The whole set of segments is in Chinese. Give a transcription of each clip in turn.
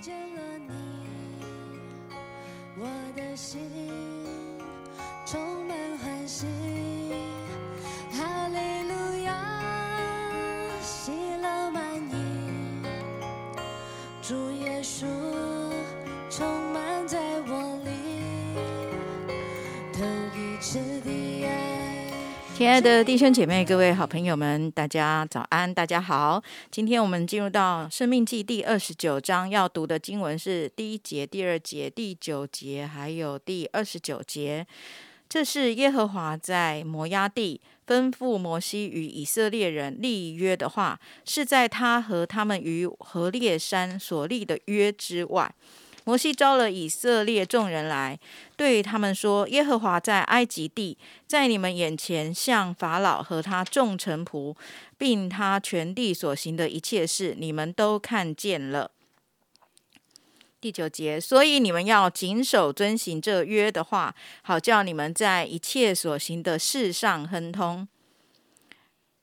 见了你，我的心。亲爱的弟兄姐妹、各位好朋友们，大家早安，大家好。今天我们进入到《生命记》第二十九章，要读的经文是第一节、第二节、第九节，还有第二十九节。这是耶和华在摩押地吩咐摩西与以色列人立约的话，是在他和他们于何烈山所立的约之外。摩西招了以色列众人来，对他们说：“耶和华在埃及地，在你们眼前向法老和他众臣仆，并他全地所行的一切事，你们都看见了。”第九节，所以你们要谨守遵行这约的话，好叫你们在一切所行的事上亨通。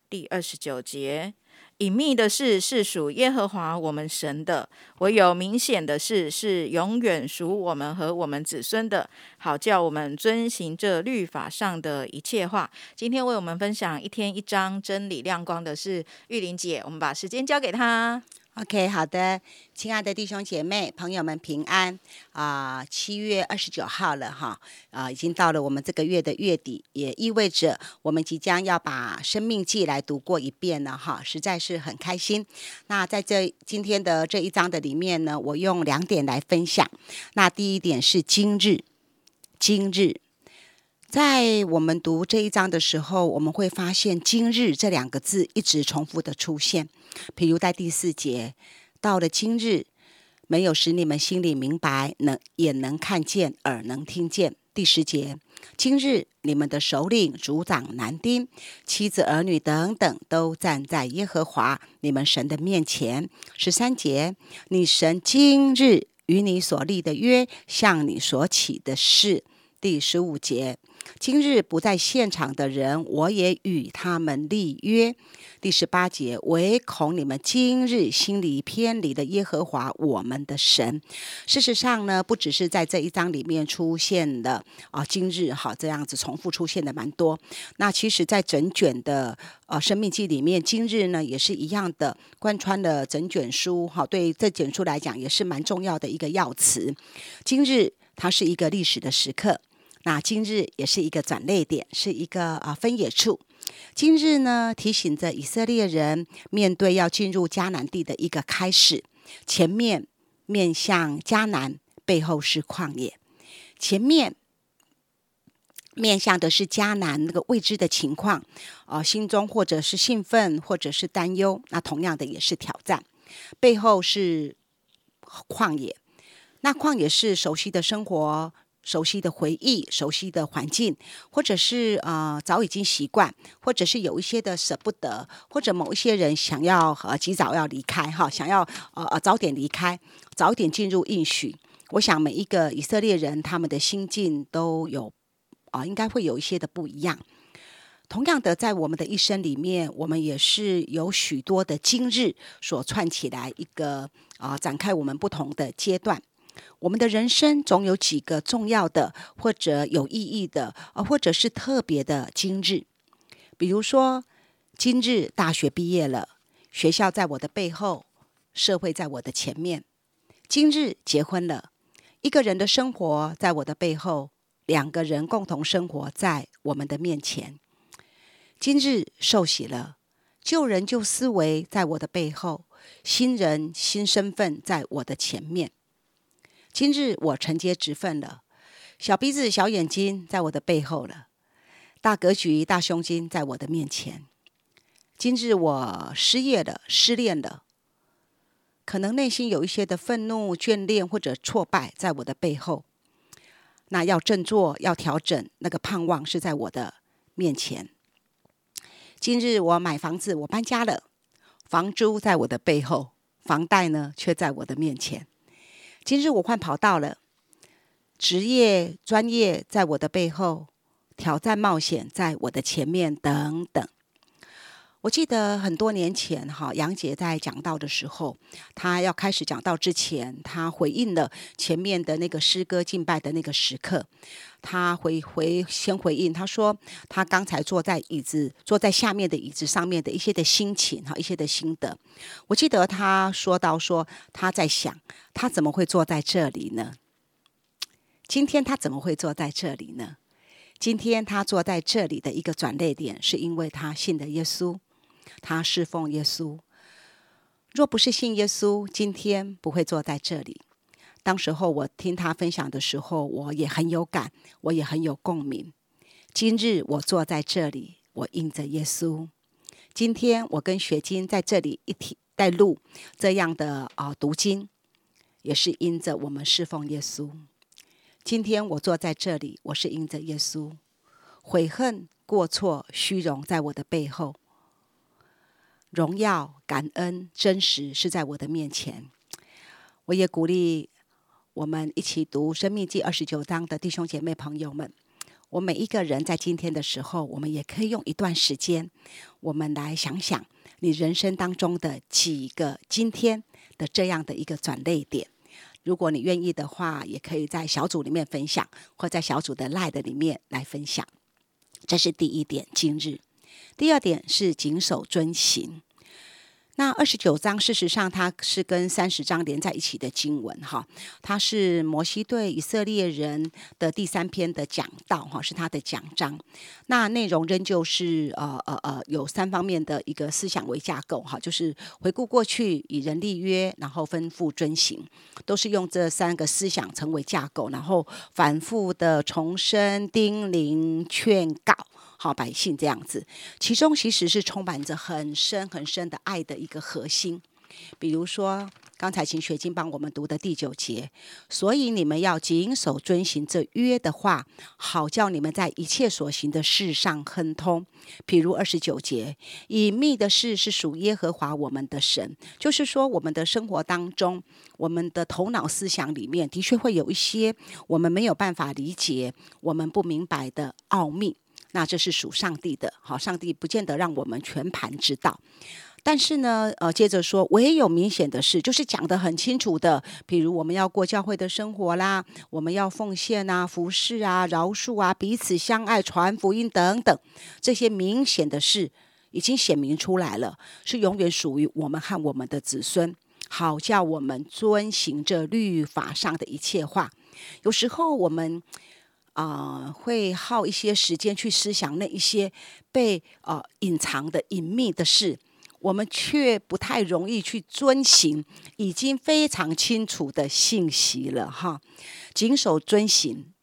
第二十九节，隐秘的事是属耶和华我们神的，唯有明显的事是永远属我们和我们子孙的，好叫我们遵行这律法上的一切话。今天为我们分享一天一章真理亮光的是玉玲姐，我们把时间交给她。OK，好的，亲爱的弟兄姐妹、朋友们平安啊！七、月二十九号了哈，啊，已经到了我们这个月的月底，也意味着我们即将要把《生命记》来读过一遍了哈，实在是很开心。那在这今天的这一章的里面呢，我用两点来分享。那第一点是今日，今日。在我们读这一章的时候，我们会发现“今日”这两个字一直重复的出现。譬如在第四节，到了今日，没有使你们心里明白，能眼能看见，耳能听见。第十节，今日你们的首领、族长、男丁、妻子、儿女等等，都站在耶和华你们神的面前。十三节，你神今日与你所立的约，向你所起的誓。第十五节，今日不在现场的人，我也与他们立约。第十八节，唯恐你们今日心里偏离的耶和华我们的神。事实上呢，不只是在这一章里面出现的啊，今日哈这样子重复出现的蛮多。那其实，在整卷的呃《生命记》里面，今日呢也是一样的，贯穿了整卷书哈。对这卷书来讲，也是蛮重要的一个要词。今日它是一个历史的时刻。那今日也是一个转捩点，是一个啊分野处。今日呢，提醒着以色列人面对要进入迦南地的一个开始，前面面向迦南，背后是旷野。前面面向的是迦南那个未知的情况，啊、心中或者是兴奋，或者是担忧，那同样的也是挑战。背后是旷野，那旷野是熟悉的生活。熟悉的回忆、熟悉的环境，或者是呃早已经习惯，或者是有一些的舍不得，或者某一些人想要呃及早要离开哈，想要呃呃早点离开，早点进入应许。我想每一个以色列人他们的心境都有啊、应该会有一些的不一样。同样的，在我们的一生里面，我们也是有许多的今日所串起来一个啊、展开我们不同的阶段。我们的人生总有几个重要的，或者有意义的，呃，或者是特别的今日。比如说，今日大学毕业了，学校在我的背后，社会在我的前面。今日结婚了，一个人的生活在我的背后，两个人共同生活在我们的面前。今日受洗了，旧人旧思维在我的背后，新人新身份在我的前面。今日我承接职分了，小鼻子小眼睛在我的背后了，大格局大胸襟在我的面前。今日我失业了，失恋了，可能内心有一些的愤怒、眷恋或者挫败在我的背后。那要振作，要调整，那个盼望是在我的面前。今日我买房子，我搬家了，房租在我的背后，房贷呢却在我的面前。今日我换跑道了，职业专业在我的背后，挑战冒险在我的前面，等等。我记得很多年前，哈，杨姐在讲道的时候，她要开始讲道之前，她回应了前面的那个诗歌敬拜的那个时刻。她回回先回应，她说她刚才坐在椅子坐在下面的椅子上面的一些的心情哈，一些的心得。我记得她说到说她在想，她怎么会坐在这里呢？今天她怎么会坐在这里呢？今天她坐在这里的一个转捩点，是因为她信的耶稣。他侍奉耶稣，若不是信耶稣，今天不会坐在这里。当时候我听他分享的时候，我也很有感，我也很有共鸣。今日我坐在这里，我应着耶稣。今天我跟雪晶在这里一起带路，这样的啊读经，也是因着我们侍奉耶稣。今天我坐在这里，我是因着耶稣。悔恨、过错、虚荣，在我的背后。荣耀、感恩、真实是在我的面前。我也鼓励我们一起读《生命记》二十九章的弟兄姐妹朋友们，我每一个人在今天的时候，我们也可以用一段时间，我们来想想你人生当中的几个今天的这样的一个转泪点。如果你愿意的话，也可以在小组里面分享，或在小组的赖的里面来分享。这是第一点，今日。第二点是谨守遵行。那二十九章事实上它是跟三十章连在一起的经文哈，它是摩西对以色列人的第三篇的讲道哈，是他的讲章。那内容仍旧是呃呃呃有三方面的一个思想为架构哈，就是回顾过去，以人立约，然后吩咐遵行，都是用这三个思想成为架构，然后反复的重申、叮咛、劝告。好百姓这样子，其中其实是充满着很深很深的爱的一个核心。比如说，刚才请学金帮我们读的第九节，所以你们要谨守遵行这约的话，好叫你们在一切所行的事上亨通。譬如二十九节，隐秘的事是属耶和华我们的神，就是说我们的生活当中，我们的头脑思想里面的确会有一些我们没有办法理解、我们不明白的奥秘。那这是属上帝的，好，上帝不见得让我们全盘知道，但是呢，呃，接着说，唯有明显的事，就是讲得很清楚的，比如我们要过教会的生活啦，我们要奉献啊、服侍啊、饶恕啊、彼此相爱、传福音等等，这些明显的事已经显明出来了，是永远属于我们和我们的子孙，好叫我们遵行这律法上的一切话。有时候我们。啊，会耗一些时间去思想那一些被呃隐藏的隐秘的事，我们却不太容易去遵行已经非常清楚的信息了哈。谨守遵行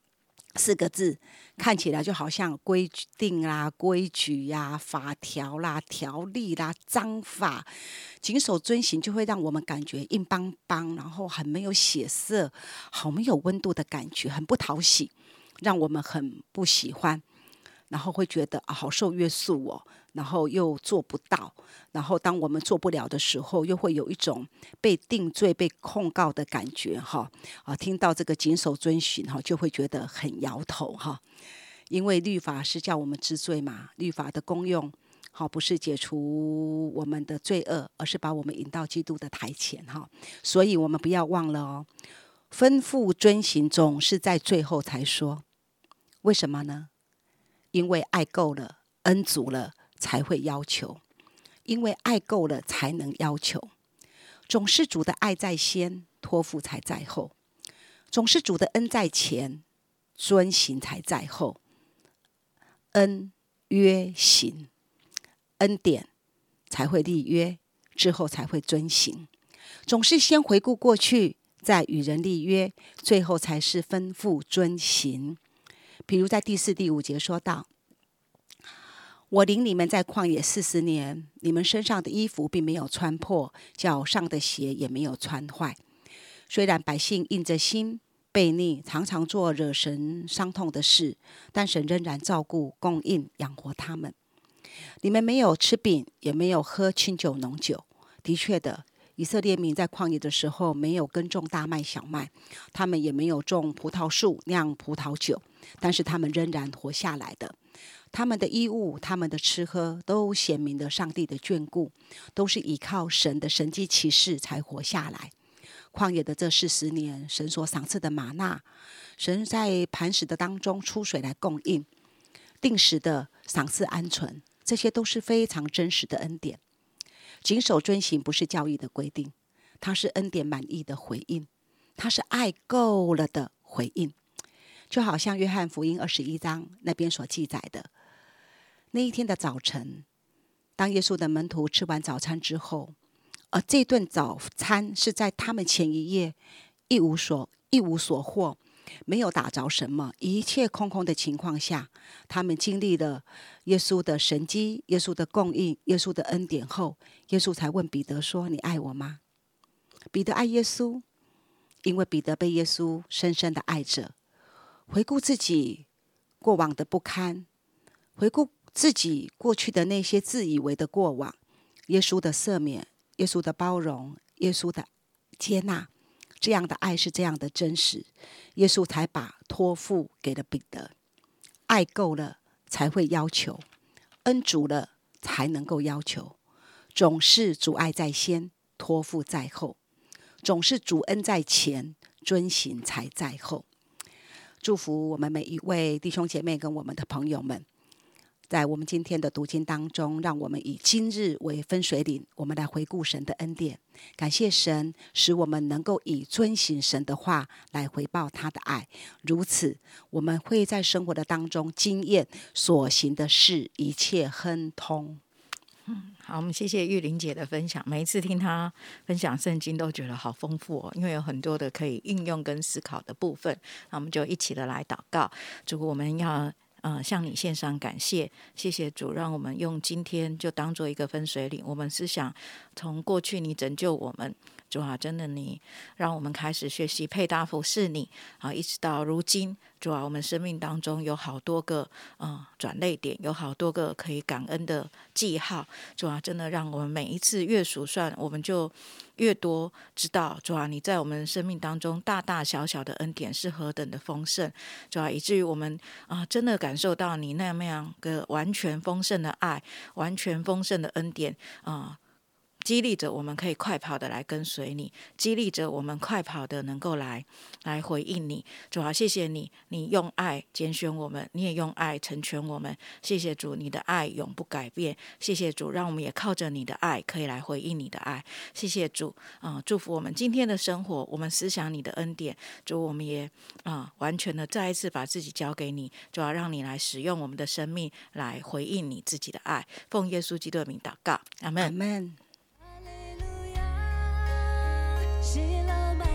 四个字，看起来就好像规定啦、规矩呀、法条啦、条例啦、章法。谨守遵行就会让我们感觉硬邦邦，然后很没有血色，好没有温度的感觉，很不讨喜。让我们很不喜欢，然后会觉得啊，好受约束哦，然后又做不到，然后当我们做不了的时候，又会有一种被定罪、被控告的感觉哈啊！听到这个谨守遵循哈，就会觉得很摇头哈，因为律法是叫我们知罪嘛，律法的功用好不是解除我们的罪恶，而是把我们引到基督的台前哈，所以我们不要忘了哦。吩咐遵行总是在最后才说，为什么呢？因为爱够了，恩足了，才会要求；因为爱够了，才能要求。总是主的爱在先，托付才在后；总是主的恩在前，遵行才在后。恩约行，恩典才会立约，之后才会遵行。总是先回顾过去。在与人立约，最后才是吩咐遵行。比如在第四、第五节说到：“我领你们在旷野四十年，你们身上的衣服并没有穿破，脚上的鞋也没有穿坏。虽然百姓硬着心悖逆，常常做惹神伤痛的事，但神仍然照顾、供应、养活他们。你们没有吃饼，也没有喝清酒浓酒。的确的。”以色列民在旷野的时候，没有耕种大麦、小麦，他们也没有种葡萄树酿葡萄酒，但是他们仍然活下来的。他们的衣物、他们的吃喝，都显明了上帝的眷顾，都是依靠神的神迹奇事才活下来。旷野的这四十年，神所赏赐的玛纳，神在磐石的当中出水来供应，定时的赏赐鹌鹑，这些都是非常真实的恩典。谨守遵行不是教义的规定，它是恩典满意的回应，它是爱够了的回应。就好像约翰福音二十一章那边所记载的，那一天的早晨，当耶稣的门徒吃完早餐之后。而这顿早餐是在他们前一夜一无所一无所获，没有打着什么，一切空空的情况下，他们经历了耶稣的神迹、耶稣的供应、耶稣的恩典后，耶稣才问彼得说：“你爱我吗？”彼得爱耶稣，因为彼得被耶稣深深的爱着。回顾自己过往的不堪，回顾自己过去的那些自以为的过往，耶稣的赦免。耶稣的包容，耶稣的接纳，这样的爱是这样的真实。耶稣才把托付给了彼得，爱够了才会要求，恩足了才能够要求。总是主爱在先，托付在后；总是主恩在前，遵行才在后。祝福我们每一位弟兄姐妹跟我们的朋友们。在我们今天的读经当中，让我们以今日为分水岭，我们来回顾神的恩典，感谢神，使我们能够以遵行神的话来回报他的爱。如此，我们会在生活的当中经验所行的事一切亨通。嗯，好，我们谢谢玉玲姐的分享。每一次听她分享圣经，都觉得好丰富哦，因为有很多的可以应用跟思考的部分。那我们就一起的来祷告，如果我们要。嗯，向你献上感谢，谢谢主，让我们用今天就当做一个分水岭。我们是想从过去你拯救我们，主啊，真的你让我们开始学习配搭服侍你啊，一直到如今。主啊，我们生命当中有好多个嗯转泪点，有好多个可以感恩的记号。主啊，真的让我们每一次越数算，我们就越多知道主啊，你在我们生命当中大大小小的恩典是何等的丰盛。主啊，以至于我们啊，真的感受到你那样个完全丰盛的爱，完全丰盛的恩典啊。激励着我们可以快跑的来跟随你，激励着我们快跑的能够来来回应你。主啊，谢谢你，你用爱拣选我们，你也用爱成全我们。谢谢主，你的爱永不改变。谢谢主，让我们也靠着你的爱可以来回应你的爱。谢谢主，啊，祝福我们今天的生活，我们思想你的恩典。主，我们也啊，完全的再一次把自己交给你，主要让你来使用我们的生命来回应你自己的爱。奉耶稣基督的名祷告，阿门。阿门。谢了，拜。